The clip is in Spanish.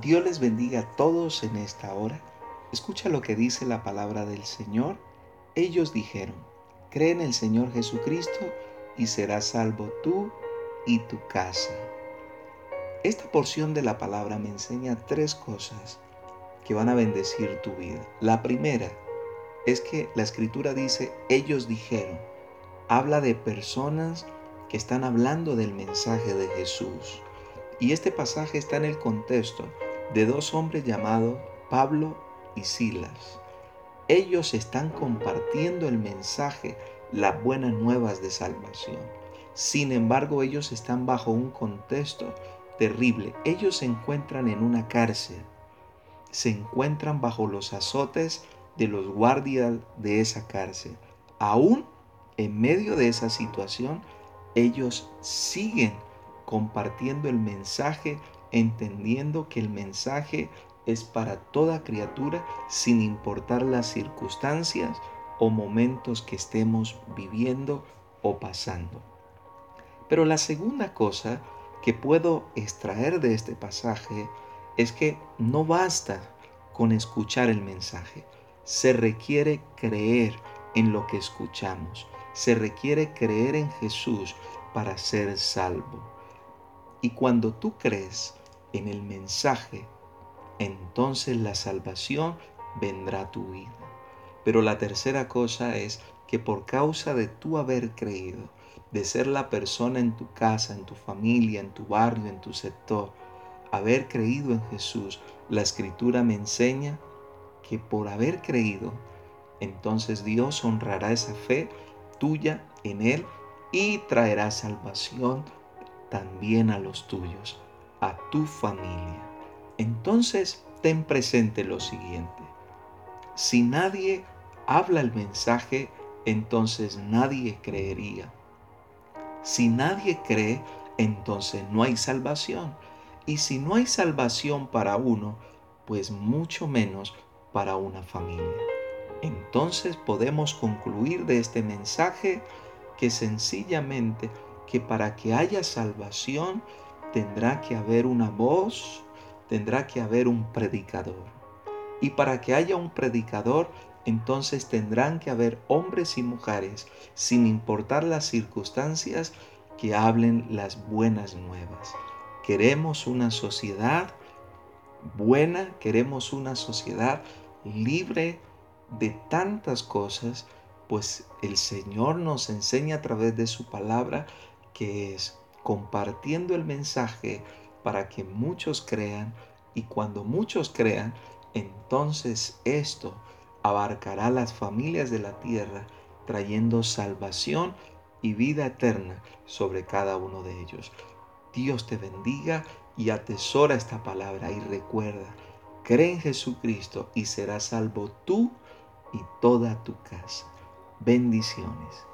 Dios les bendiga a todos en esta hora. Escucha lo que dice la palabra del Señor. Ellos dijeron, cree en el Señor Jesucristo y serás salvo tú y tu casa. Esta porción de la palabra me enseña tres cosas que van a bendecir tu vida. La primera es que la escritura dice, ellos dijeron, habla de personas que están hablando del mensaje de Jesús. Y este pasaje está en el contexto de dos hombres llamados Pablo y Silas. Ellos están compartiendo el mensaje, las buenas nuevas de salvación. Sin embargo, ellos están bajo un contexto terrible. Ellos se encuentran en una cárcel. Se encuentran bajo los azotes de los guardias de esa cárcel. Aún en medio de esa situación, ellos siguen compartiendo el mensaje, entendiendo que el mensaje es para toda criatura sin importar las circunstancias o momentos que estemos viviendo o pasando. Pero la segunda cosa que puedo extraer de este pasaje es que no basta con escuchar el mensaje, se requiere creer en lo que escuchamos, se requiere creer en Jesús para ser salvo. Y cuando tú crees en el mensaje, entonces la salvación vendrá a tu vida. Pero la tercera cosa es que por causa de tu haber creído, de ser la persona en tu casa, en tu familia, en tu barrio, en tu sector, haber creído en Jesús, la escritura me enseña que por haber creído, entonces Dios honrará esa fe tuya en Él y traerá salvación también a los tuyos, a tu familia. Entonces, ten presente lo siguiente. Si nadie habla el mensaje, entonces nadie creería. Si nadie cree, entonces no hay salvación. Y si no hay salvación para uno, pues mucho menos para una familia. Entonces podemos concluir de este mensaje que sencillamente que para que haya salvación tendrá que haber una voz, tendrá que haber un predicador. Y para que haya un predicador, entonces tendrán que haber hombres y mujeres, sin importar las circunstancias, que hablen las buenas nuevas. Queremos una sociedad buena, queremos una sociedad libre de tantas cosas, pues el Señor nos enseña a través de su palabra que es compartiendo el mensaje para que muchos crean y cuando muchos crean, entonces esto abarcará las familias de la tierra, trayendo salvación y vida eterna sobre cada uno de ellos. Dios te bendiga y atesora esta palabra y recuerda, cree en Jesucristo y serás salvo tú y toda tu casa. Bendiciones.